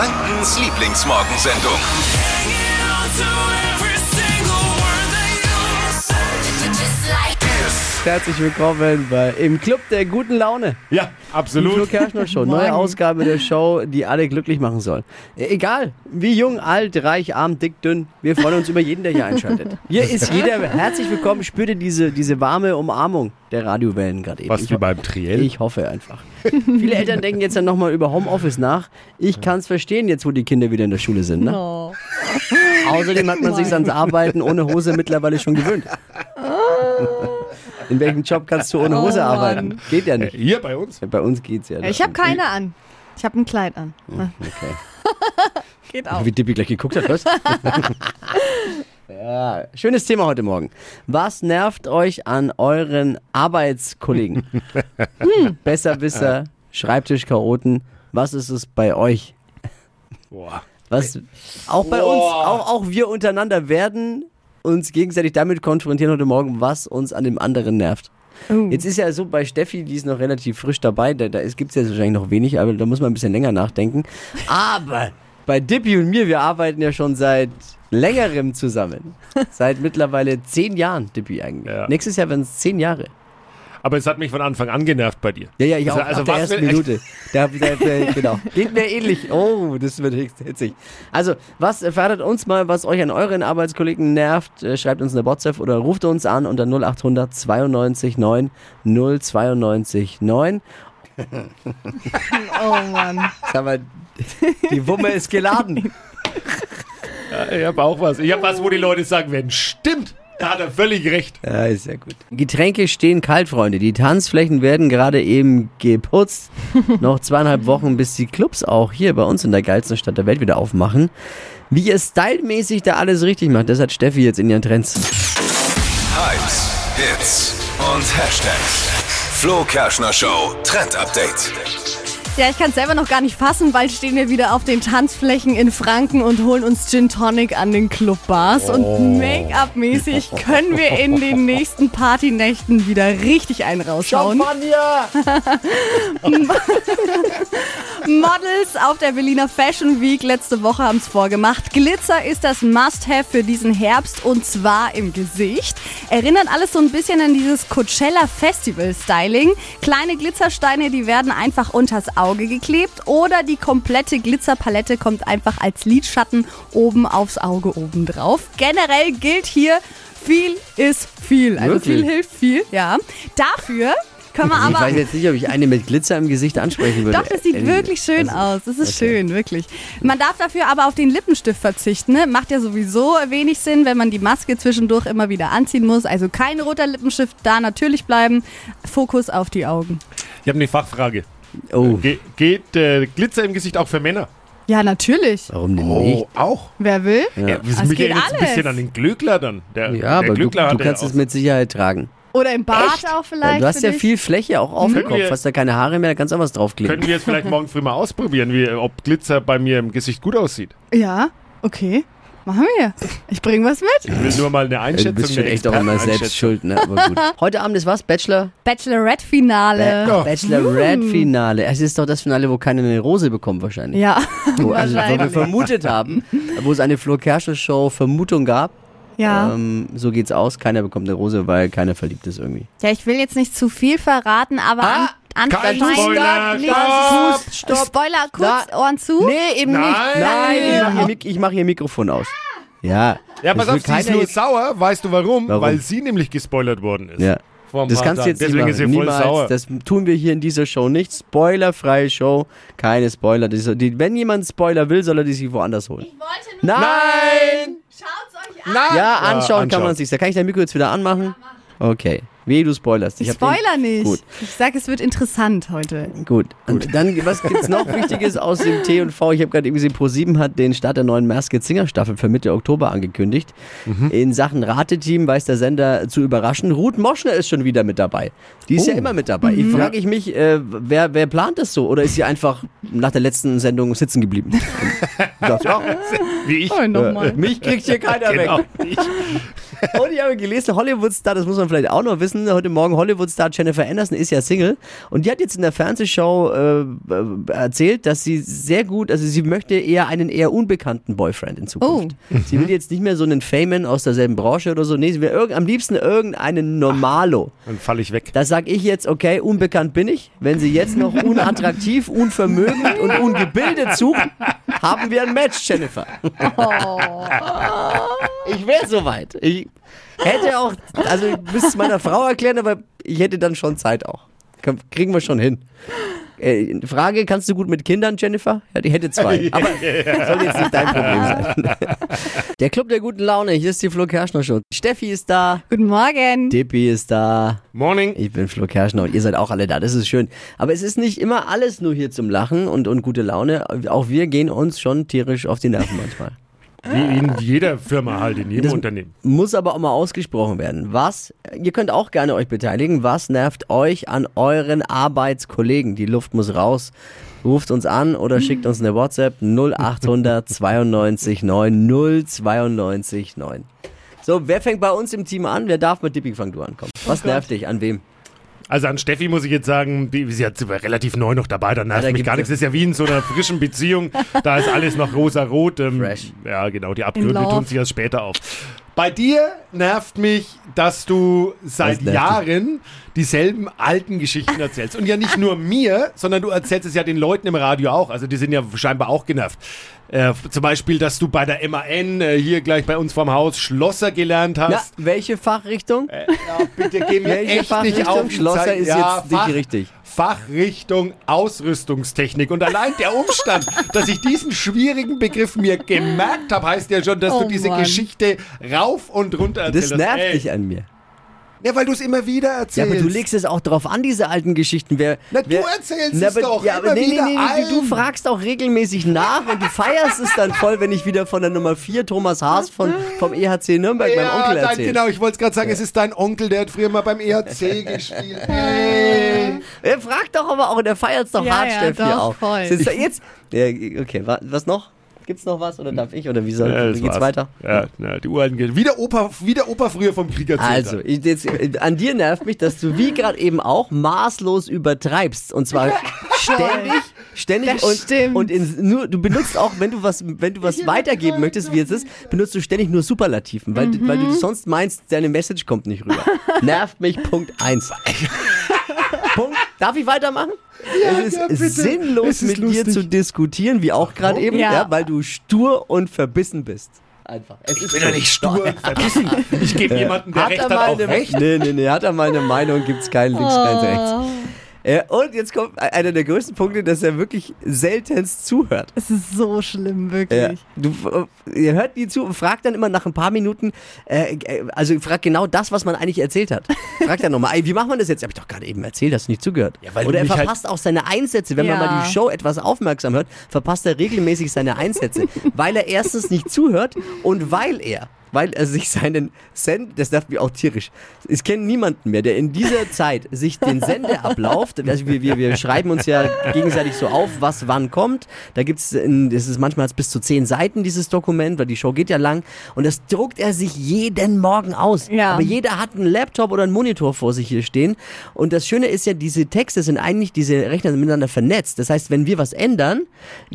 Frankens Lieblingsmorgensendung. Herzlich willkommen bei, im Club der guten Laune. Ja, Die Flo absolut. Kerschner Show. Neue Ausgabe der Show, die alle glücklich machen soll. Egal, wie jung, alt, reich, arm, dick, dünn. Wir freuen uns über jeden, der hier einschaltet. Hier ist jeder herzlich willkommen. Spürt ihr diese, diese warme Umarmung der Radiowellen gerade eben. Was Ich wie beim Triell. Ich hoffe einfach. Viele Eltern denken jetzt dann nochmal über Homeoffice nach. Ich kann es verstehen, jetzt wo die Kinder wieder in der Schule sind. Ne? Oh. Außerdem hat man sich ans Arbeiten ohne Hose mittlerweile schon gewöhnt. In welchem Job kannst du ohne Hose Oh, Mann. arbeiten? Geht ja nicht. Hier bei uns. Bei uns geht's ja. Ich habe keine an. Ich habe ein Kleid an. Okay. Geht auch. Wie Dippi gleich geguckt hat, was? ja, schönes Thema heute Morgen. Was nervt euch an euren Arbeitskollegen? hm, Besserwisser, Schreibtischchaoten. Was ist es bei euch? Boah. Was auch bei uns, auch, auch wir untereinander werden uns gegenseitig damit konfrontieren heute Morgen, was uns an dem anderen nervt. Oh. Jetzt ist ja so bei Steffi, die ist noch relativ frisch dabei, da, da gibt es jetzt wahrscheinlich noch wenig, aber da muss man ein bisschen länger nachdenken. Aber bei Dippy und mir, wir arbeiten ja schon seit längerem zusammen. Seit mittlerweile zehn Jahren, Dippy eigentlich. Ja. Nächstes Jahr werden es zehn Jahre. Aber es hat mich von Anfang an genervt bei dir. Ja, ja, ich auch. Also- also ab der ersten Minute. Da, da, da, genau. Geht mir ähnlich. Oh, das wird hitzig. Also, was verratet uns mal, was euch an euren Arbeitskollegen nervt? Äh, Schreibt uns eine WhatsApp oder ruft uns an unter 0800 92 9 092 9. Oh Mann. Sag mal, die Wumme ist geladen. Ja, ich habe auch was. Ich habe was, wo die Leute sagen werden, stimmt. Da hat er völlig recht. Ja, ist ja gut. Getränke stehen kalt, Freunde. Die Tanzflächen werden gerade eben geputzt. Noch zweieinhalb Wochen, bis die Clubs auch hier bei uns in der geilsten Stadt der Welt wieder aufmachen. Wie ihr stylmäßig da alles richtig macht, das hat Steffi jetzt in ihren Trends. Hypes, Hits und Hashtags. Flo Kerschner Show Trend Update. Ja, ich kann es selber noch gar nicht fassen, bald stehen wir wieder auf den Tanzflächen in Franken und holen uns Gin Tonic an den Clubbars. Und Make-up-mäßig können wir in den nächsten Partynächten wieder richtig einen raushauen. Models auf der Berliner Fashion Week letzte Woche haben es vorgemacht. Glitzer ist das Must-Have für diesen Herbst und zwar im Gesicht. Erinnert alles so ein bisschen an dieses Coachella Festival Styling. Kleine Glitzersteine, die werden einfach unters Auge geklebt oder die komplette Glitzerpalette kommt einfach als Lidschatten oben aufs Auge oben drauf. Generell gilt hier, viel ist viel. Also Wirklich? viel hilft viel, ja. Dafür können wir Ich aber weiß jetzt nicht, ob ich eine mit Glitzer im Gesicht ansprechen würde. doch, das sieht Ehrlich wirklich schön Also, aus. Das ist okay. schön, wirklich. Man darf dafür aber auf den Lippenstift verzichten. Ne? Macht ja sowieso wenig Sinn, wenn man die Maske zwischendurch immer wieder anziehen muss. Also kein roter Lippenstift, da natürlich bleiben. Fokus auf die Augen. Ich habe eine Fachfrage. Oh, Ge geht äh, Glitzer im Gesicht auch für Männer? Ja, natürlich. warum denn nicht? auch. Wer will? Ja, Ja. mich geht erinnert ein alles. bisschen an den Glöckler dann. Der, Ja, der aber du, Glöckler du hatte kannst es mit Sicherheit tragen. Oder im Bart Echt? auch vielleicht. du hast ja dich. viel Fläche auch auf dem Kopf. Hast ja keine Haare mehr, da kannst du auch was draufkleben. Können wir jetzt vielleicht morgen früh mal ausprobieren, wie, ob Glitzer bei mir im Gesicht gut aussieht? Ja, okay. Machen wir. Ich bringe was mit. Ich will nur mal eine du Einschätzung bist schon echt auch immer selbst schuld, ne? Aber gut. Heute Abend ist was? Bachelor? Bachelorette-Finale. Ja. Bachelorette-Finale. Es ist doch das Finale, wo keiner eine Rose bekommt wahrscheinlich. Ja, Wo, also, wo wir wahrscheinlich. vermutet haben, wo es eine Flo Kerschner Show Vermutung gab. Ja. Ähm, so geht's aus. Keiner bekommt eine Rose, weil keiner verliebt ist irgendwie. ja, ich will jetzt nicht zu viel verraten, aber Ah, kein Nein, Spoiler, nicht- stopp, stopp. Spoiler, kurz, Na, Ohren zu. Nee, eben Nein. nicht. Nein, ich mache hier, ich mach hier Mikrofon aus. Ja. Ja, Das pass auf, sie ist nur sauer. Weißt du warum? Warum? Weil sie nämlich gespoilert worden ist. Ja. Das kannst du jetzt nicht Deswegen ist sie machen. voll Niemals. sauer. Das tun wir hier in dieser Show nicht. Spoilerfreie Show. Keine Spoiler. Die, wenn jemand Spoiler will, soll er die sich woanders holen. Nein! Schaut's euch an. Ja, Ja, anschauen kann anschauen. man sich. Da kann ich dein Mikro jetzt wieder anmachen. Okay. Wie du spoilerst. Ich den- spoiler nicht. Gut. Ich sag, es wird interessant heute. Gut. Und dann, was gibt's noch Wichtiges aus dem T und V? Ich habe gerade eben gesehen, Pro7 hat den Start der neuen Masked Singer Staffel für Mitte Oktober angekündigt. In Sachen Rateteam weiß der Sender zu überraschen. Ruth Moschner ist schon wieder mit dabei. Die ist ja immer mit dabei. Ich frage ich mich, äh, wer, wer plant das so? Oder ist sie einfach nach der letzten Sendung sitzen geblieben? Dachte, ja, Wie ich. Oh, mich kriegt hier keiner Genau. weg. Ich. Und ich habe gelesen, Hollywood-Star, das muss man vielleicht auch noch wissen, heute Morgen Hollywood-Star Jennifer Anderson ist ja Single und die hat jetzt in der Fernsehshow äh, äh, erzählt, dass sie sehr gut, also sie möchte eher einen eher unbekannten Boyfriend in Zukunft. Sie will jetzt nicht mehr so einen Famen aus derselben Branche oder so, nee, sie will irgend, am liebsten irgendeinen Normalo. Dann falle ich weg. Da sag ich jetzt, okay, unbekannt bin ich. Wenn Sie jetzt noch unattraktiv, unvermögend und ungebildet suchen, haben wir ein Match, Jennifer. Ich wäre soweit. Ich hätte auch, also ich müsste es meiner Frau erklären, aber ich hätte dann schon Zeit auch. Kriegen wir schon hin. Äh, Frage, kannst du gut mit Kindern, Jennifer? Ja, die hätte zwei. Aber soll jetzt nicht dein Problem sein. Der Club der guten Laune, hier ist die Flo Kerschner Show. Steffi ist da, Guten Morgen. Dippi ist da. Morning. Ich bin Flo Kerschner und ihr seid auch alle da. Das ist schön. Aber es ist nicht immer alles nur hier zum Lachen und, und gute Laune. Auch wir gehen uns schon tierisch auf die Nerven manchmal. Wie in jeder Firma halt, in jedem Das Unternehmen. Muss aber auch mal ausgesprochen werden. Was, ihr könnt auch gerne euch beteiligen, was nervt euch an euren Arbeitskollegen? Die Luft muss raus. Ruft uns an oder schickt uns eine WhatsApp 0800 92 9 092 9. So, wer fängt bei uns im Team an? Wer darf mit Dippy fang du ankommen? Was nervt dich? An wem? Also an Steffi muss ich jetzt sagen, die, sie hat relativ neu noch dabei, da nervt da mich gar ja- nichts. Das ist ja wie in so einer frischen Beziehung, da ist alles noch rosa-rot. Ähm, Fresh. Ja, genau, die Abgründe tun sich erst später auf. Bei dir nervt mich, dass du seit dich? Jahren dieselben alten Geschichten erzählst. Und ja nicht nur mir, sondern du erzählst es ja den Leuten im Radio auch. Also die sind ja scheinbar auch genervt. Äh, zum Beispiel, dass du bei der MAN äh, hier gleich bei uns vorm Haus Schlosser gelernt Na, hast. welche Fachrichtung? Ja, bitte geh mir Welche echt nicht Fachrichtung? auf Schlosser Zeit. ist ja, jetzt nicht richtig. Fachrichtung Ausrüstungstechnik. Und allein der Umstand, dass ich diesen schwierigen Begriff mir gemerkt habe, heißt ja schon, dass Oh du diese Mann. Geschichte rauf und runter erzählst. Das nervt dich an mir. Ja, weil du es immer wieder Ja, erzählst. aber du legst es auch drauf an, diese alten Geschichten. Wer, Na, du wer, erzählst Na, es aber- doch ja, aber immer nee, nee, wieder nee, nee, du fragst auch regelmäßig nach und du feierst es dann voll, wenn ich wieder von der Nummer 4 Thomas Haas von, vom EHC Nürnberg, meinem ja, Onkel, dein, erzähle. genau, ich wollte es gerade sagen, es ist dein Onkel, der hat früher mal beim EHC gespielt. Hey. Er fragt doch aber auch und er feiert es doch Ja, hart, ja, Steffi, doch, auch. voll. Jetzt? Ja, okay, wa- was noch? Gibt's noch was oder darf ich oder wie soll Ja, wie geht's war's. weiter? Ja, ja, die uralten Ge- wie der Opa, wie der Opa früher vom Krieg erzählt Also, hat. ich, jetzt, äh, an dir nervt mich, dass du wie gerade eben auch maßlos übertreibst. Und zwar ständig, ständig Das und, stimmt. und in, nur, du benutzt auch, wenn du was, wenn du was weitergeben möchtest, wie es ist, benutzt du ständig nur Superlativen, weil, du- weil Mhm. du sonst meinst, deine Message kommt nicht rüber. Nervt mich, Punkt eins. Punkt. Darf ich weitermachen? Es ist ja, sinnlos, Es ist mit dir lustig. zu diskutieren, wie auch gerade eben, ja. Ja. weil du stur und verbissen bist. Einfach. Es ist Ich bin ja nicht stur, verbissen. Ich gebe jemanden, der hat recht er hat, auch recht. Nee, nee, nee, hat er mal eine Meinung, gibt's keinen links, keinen rechts. Äh, und jetzt kommt einer der größten Punkte, dass er wirklich seltenst zuhört. Es ist so schlimm, Ja. wirklich. Du, äh, ihr hört nie zu und fragt dann immer nach ein paar Minuten, äh, äh, also fragt genau das, was man eigentlich erzählt hat. Fragt dann nochmal, ey, wie machen wir das jetzt? Hab ich doch gerade eben erzählt, hast du nicht zugehört. Ja, weil Oder er halt- verpasst auch seine Einsätze. Wenn man Ja. mal die Show etwas aufmerksam hört, verpasst er regelmäßig seine Einsätze. weil er erstens nicht zuhört und weil er weil er sich seinen Send, das nervt mich auch tierisch. Ich kenne niemanden mehr, der in dieser Zeit sich den Sendeablauf, also wir, wir, wir schreiben uns ja gegenseitig so auf, was wann kommt. Da gibt es, ist manchmal bis zu zehn Seiten, dieses Dokument, weil die Show geht ja lang. Und das druckt er sich jeden Morgen aus. Ja. Aber jeder hat einen Laptop oder einen Monitor vor sich hier stehen. Und das Schöne ist ja, diese Texte sind eigentlich, diese Rechner sind miteinander vernetzt. Das heißt, wenn wir was ändern,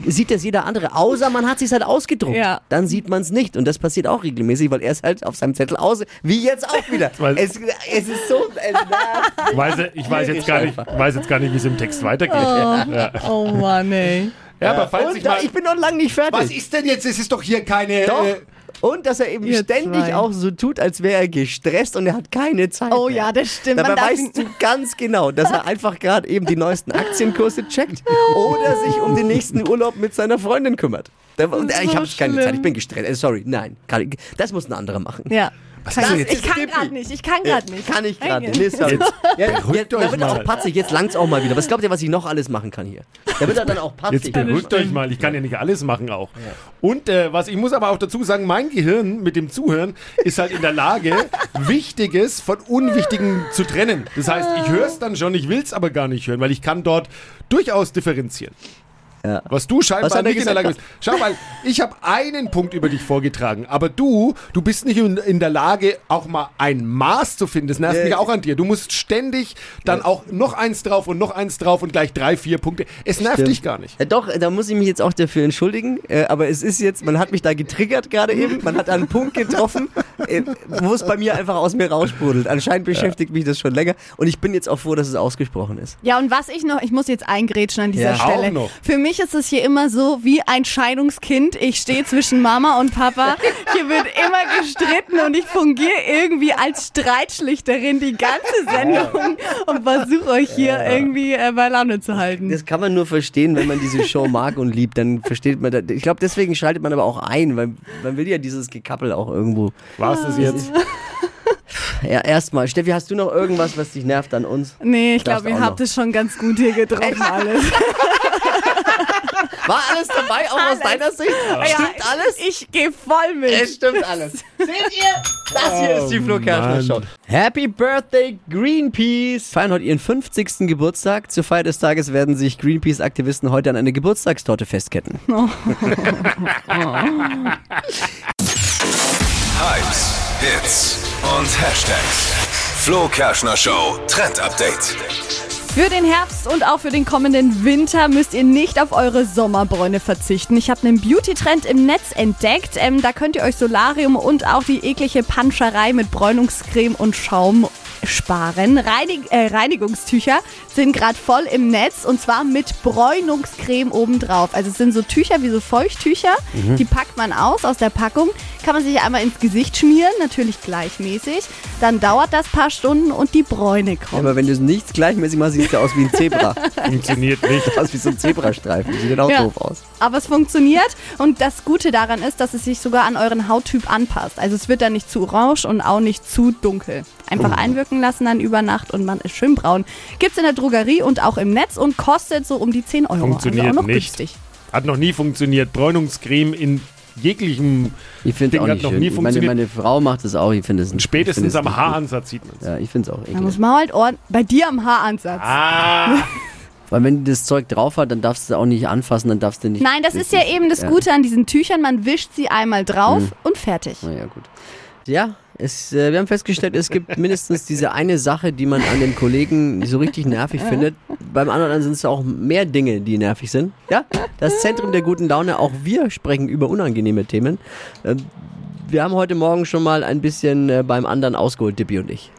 sieht das jeder andere, außer man hat sich halt ausgedruckt. Ja. Dann sieht man es nicht. Und das passiert auch regelmäßig, weil er ist halt auf seinem Zettel aus, wie jetzt auch wieder. Es, es ist so, es weiß, ich weiß jetzt gar nicht, weiß jetzt gar nicht, wie es im Text weitergeht. Ja, Oh Mann, ey. ja aber falls Und ich da, mal. ich bin noch lange nicht fertig. Was ist denn jetzt? Es ist doch hier keine. Doch. Äh, Und dass er eben Ihr ständig zwei. auch so tut, als wäre er gestresst und er hat keine Zeit. Oh mehr. ja, das stimmt. Dabei weißt du ganz genau, dass er einfach gerade eben die neuesten Aktienkurse checkt oder sich um den nächsten Urlaub mit seiner Freundin kümmert. Da, ich habe keine. Zeit, ich bin gestresst. Äh, sorry, nein, das muss ein anderer machen. Ja. Was ich jetzt? ich kann gerade nicht. Ich kann gerade nicht. Kann ich gerade. Nee, sorry. Ja, beruhigt jetzt, da wird er auch patzig, jetzt langt's auch mal wieder. Was glaubt ihr, was ich noch alles machen kann hier? Da wird er dann auch patzig. Jetzt beruhigt euch mal, ich kann ja nicht alles machen auch. Und äh, was ich muss aber auch dazu sagen, mein Gehirn mit dem Zuhören ist halt in der Lage, Wichtiges von Unwichtigem zu trennen. Das heißt, ich höre es dann schon, ich will es aber gar nicht hören, weil ich kann dort durchaus differenzieren. Ja. Was du scheinbar Was nicht in der? Lage bist. Schau mal, ich habe einen Punkt über dich vorgetragen, aber du, du bist nicht in, in der Lage, auch mal ein Maß zu finden. Das nervt Ja. mich auch an dir. Du musst ständig dann auch noch eins drauf und noch eins drauf und gleich drei, vier Punkte. Es nervt Stimmt. dich gar nicht. Äh, doch, da muss ich mich jetzt auch dafür entschuldigen. Äh, aber es ist jetzt, man hat mich da getriggert gerade eben. Man hat einen Punkt getroffen, äh, wo es bei mir einfach aus mir raussprudelt. Anscheinend beschäftigt mich das schon länger. Und ich bin jetzt auch froh, dass es ausgesprochen ist. Ja, und was ich noch, ich muss jetzt eingrätschen an dieser Ja. Stelle. Auch noch. Für mich ist es hier immer so wie ein Scheidungskind. Ich stehe zwischen Mama und Papa. Hier wird immer gestritten und ich fungiere irgendwie als Streitschlichterin die ganze Sendung und versuche euch hier irgendwie äh, bei Laune zu halten. Das kann man nur verstehen, wenn man diese Show mag und liebt. Dann versteht man das. Ich glaube, deswegen schaltet man aber auch ein, weil man will ja dieses Gekappel auch irgendwo. War es das jetzt? Ja, erstmal. Steffi, hast du noch irgendwas, was dich nervt an uns? Nee, ich glaube, ihr noch. habt es schon ganz gut hier getroffen alles. War alles dabei, auch aus deiner Sicht? Stimmt alles? Ich gehe voll mit. Es stimmt alles. Seht ihr? Das hier ist die Flo Kerschner. Show. Happy Birthday Greenpeace! Feiern heute ihren 50. Geburtstag. Zur Feier des Tages werden sich Greenpeace-Aktivisten heute an eine Geburtstagstorte festketten. Hypes, Hits und Hashtags. Flo Kerschner Show Trend Update. Für den Herbst und auch für den kommenden Winter müsst ihr nicht auf eure Sommerbräune verzichten. Ich habe einen Beauty-Trend im Netz entdeckt. Ähm, da könnt ihr euch Solarium und auch die eklige Panscherei mit Bräunungscreme und Schaum sparen. Reinig äh, Reinigungstücher sind gerade voll im Netz und zwar mit Bräunungscreme obendrauf. Also es sind so Tücher wie so Feuchttücher, die packt man aus aus der Packung, kann man sich einmal ins Gesicht schmieren, natürlich gleichmäßig. Dann dauert das paar Stunden und die Bräune kommt. Aber wenn du nichts gleichmäßig machst, sieht es ja aus wie ein Zebra. Funktioniert nicht. Aus wie so ein Zebrastreifen. Sieht auch Ja. doof aus. Aber es funktioniert und das Gute daran ist, dass es sich sogar an euren Hauttyp anpasst. Also es wird dann nicht zu orange und auch nicht zu dunkel. Einfach Oh. einwirken lassen dann über Nacht und man ist schön braun. Gibt's in der Drogerie und auch im Netz und kostet so um die 10 Euro. Funktioniert also auch noch nicht. günstig. Hat noch nie funktioniert. Bräunungscreme in jeglichem. Ich finde Ding auch hat noch schön. nie meine, funktioniert. meine Frau macht es auch. Ich finde es nicht- Spätestens finde es am nicht gut. Haaransatz sieht man es. Ja, ich finde es auch Da eklig. muss man halt ordentlich, bei dir am Haaransatz. Ah, Weil wenn die das Zeug drauf hat, dann darfst du es auch nicht anfassen, dann darfst du nicht. Nein, das ist ja eben das ja. Gute an diesen Tüchern. Man wischt sie einmal drauf und fertig. Naja, gut. Ja, es, äh, wir haben festgestellt, es gibt mindestens diese eine Sache, die man an den Kollegen so richtig nervig findet. Beim anderen sind es auch mehr Dinge, die nervig sind. Ja, das Zentrum der guten Laune, auch wir sprechen über unangenehme Themen. Ähm, wir haben heute Morgen schon mal ein bisschen äh, beim anderen ausgeholt, Dippi und ich.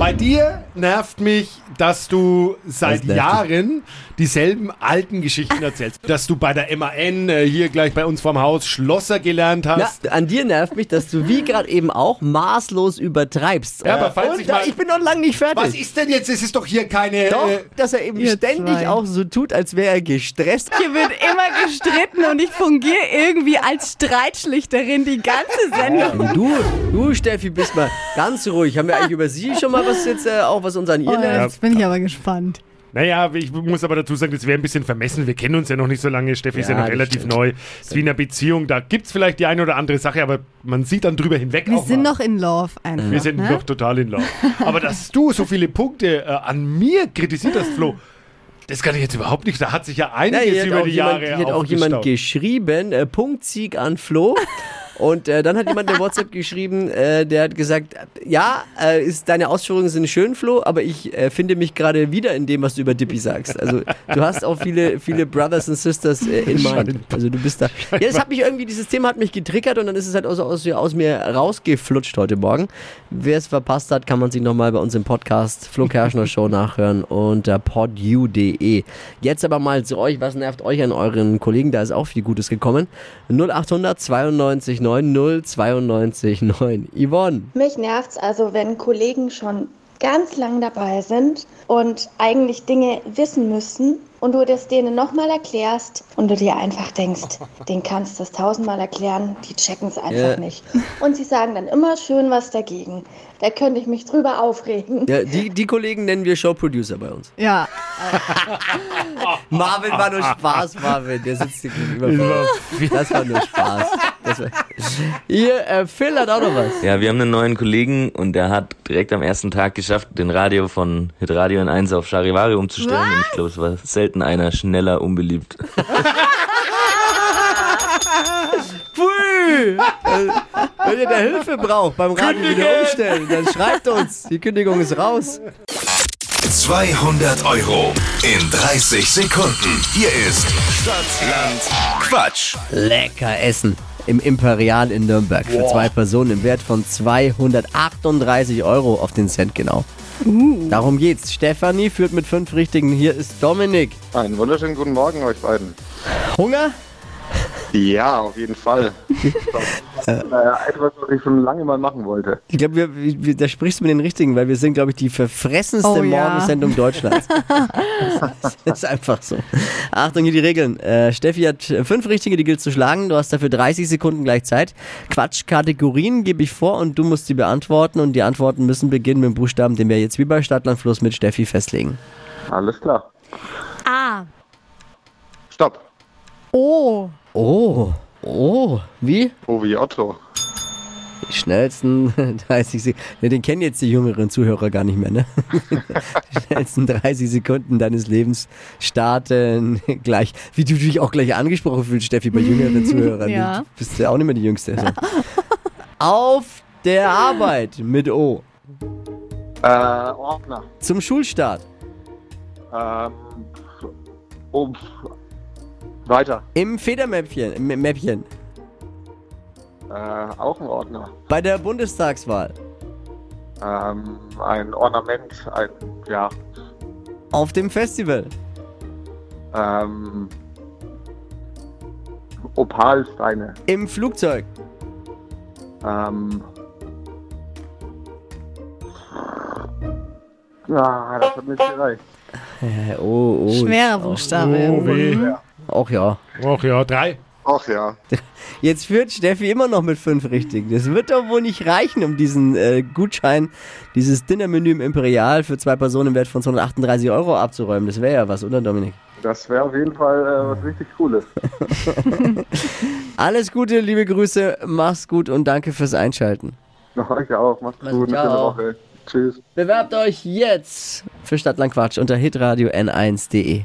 Bei dir nervt mich, dass du seit? Jahren dieselben alten Geschichten erzählst. Dass du bei der MAN äh, hier gleich bei uns vorm Haus Schlosser gelernt hast. Ja, an dir nervt mich, dass du wie gerade eben auch maßlos übertreibst. Ja, aber falls und, ich mal- ich bin noch lange nicht fertig. Was ist denn jetzt? Es ist doch hier keine. Doch, Äh, dass er eben ständig zwei. auch so tut, als wäre er gestresst. Hier wird immer gestritten und ich fungiere irgendwie als Streitschlichterin die ganze Sendung. Du, du Steffi, bist mal ganz ruhig. Haben wir eigentlich über sie schon mal was jetzt, äh, auch was uns an ihr Oh, nervt? jetzt bin ich aber gespannt. naja, ich muss aber dazu sagen, das wäre ein bisschen vermessen. Wir kennen uns ja noch nicht so lange. Steffi ist ja Ja, noch relativ stimmt. neu. Ist wie in einer Beziehung. Da gibt es vielleicht die eine oder andere Sache, aber man sieht dann drüber hinweg. Wir auch sind mal. noch in Love einfach. Wir sind ne? noch total in Love. Aber dass du so viele Punkte äh, an mir kritisiert hast, Flo, das kann ich jetzt überhaupt nicht. Da hat sich ja Ja, einiges hat über die jemand, Jahre hier hat auch jemand geschrieben, äh, Punktsieg an Flo. Und äh, dann hat jemand eine WhatsApp geschrieben, äh, der hat gesagt, ja, äh, ist, deine Ausführungen sind schön, Flo, aber ich äh, finde mich gerade wieder in dem, was du über Dippy sagst. Also du hast auch viele, viele Brothers and Sisters äh, in mind. Also du bist da. Ja, das hat mich irgendwie, dieses Thema hat mich getriggert und dann ist es halt aus, aus, aus mir rausgeflutscht heute Morgen. Wer es verpasst hat, kann man sich nochmal bei uns im Podcast Flo Kerschner Show nachhören unter podu.de. Jetzt aber mal zu euch, was nervt euch an euren Kollegen? Da ist auch viel Gutes gekommen. 0800 92 9 092 9. Yvonne. Mich nervt's also, wenn Kollegen schon ganz lang dabei sind und eigentlich Dinge wissen müssen und du das denen nochmal erklärst und du dir einfach denkst, den kannst du das tausendmal erklären, die checken es einfach Ja. nicht. Und sie sagen dann immer schön was dagegen. Da könnte ich mich drüber aufregen. Ja, die, die Kollegen nennen wir Showproducer bei uns. Ja, Marvin war nur Spaß, Marvin. Der sitzt hier gegenüber. Das war nur Spaß. Hier, äh, Phil hat auch noch was. Ja, wir haben einen neuen Kollegen und der hat direkt am ersten Tag geschafft, den Radio von Hitradio N1 auf Charivari umzustellen. Und ich glaube, es war selten einer schneller unbeliebt. Pfui! Wenn ihr da Hilfe braucht beim Radio wieder umstellen, dann schreibt uns. Die Kündigung ist raus. 200 Euro in 30 Sekunden. Hier ist Stadtland Quatsch. Lecker essen im Imperial in Nürnberg für zwei Personen im Wert von 238 Euro auf den Cent genau. Darum geht's. Stefanie führt mit fünf Richtigen. Hier ist Dominik. Einen wunderschönen guten Morgen euch beiden. Hunger? Ja, auf jeden Fall. Das ist äh, etwas, was ich schon lange mal machen wollte. Ich glaube, wir, wir, da sprichst du mit den Richtigen, weil wir sind, glaube ich, die verfressenste Oh ja. Morgensendung Deutschlands. das ist einfach so. Achtung, hier die Regeln. Äh, Steffi hat fünf Richtige, die gilt zu schlagen. Du hast dafür 30 Sekunden gleich Zeit. Quatschkategorien gebe ich vor und du musst sie beantworten. Und die Antworten müssen beginnen mit dem Buchstaben, den wir jetzt wie bei Stadtlandfluss mit Steffi festlegen. Alles klar. A. Stopp. O. Oh, oh, wie? Oh, wie Otto. Die schnellsten 30 Sekunden. Ne, den kennen jetzt die jüngeren Zuhörer gar nicht mehr, ne? Die schnellsten 30 Sekunden deines Lebens starten gleich. Wie du dich auch gleich angesprochen fühlst, Steffi, bei jüngeren Zuhörern. Ja. Du bist ja auch nicht mehr die Jüngste. So. Auf der Arbeit mit O. Äh, Ordner. Zum Schulstart. Ähm, um, weiter. Im Federmäppchen. Mäppchen. Äh, auch ein Ordner. Bei der Bundestagswahl. Ähm, ein Ornament, ein, ja, Auf dem Festival. ähm, Opalsteine. Im Flugzeug. Ähm, ah, das hat nicht gereicht. Oh, oh. Schwerer Buchstabe. Oh weh. Auch ja. Och ja, drei. Ach ja. Jetzt führt Steffi immer noch mit fünf Richtigen. Das wird doch wohl nicht reichen, um diesen äh, Gutschein, dieses Dinnermenü im Imperial für zwei Personen im Wert von 238 Euro abzuräumen. Das wäre ja was, oder Dominik? Das wäre auf jeden Fall äh, was richtig Cooles. Alles Gute, liebe Grüße, mach's gut und danke fürs Einschalten. Euch auch. Macht's Also, gut. Eine schöne Woche. Tschüss. Bewerbt euch jetzt für Stadtlandquatsch unter hitradio n1.de.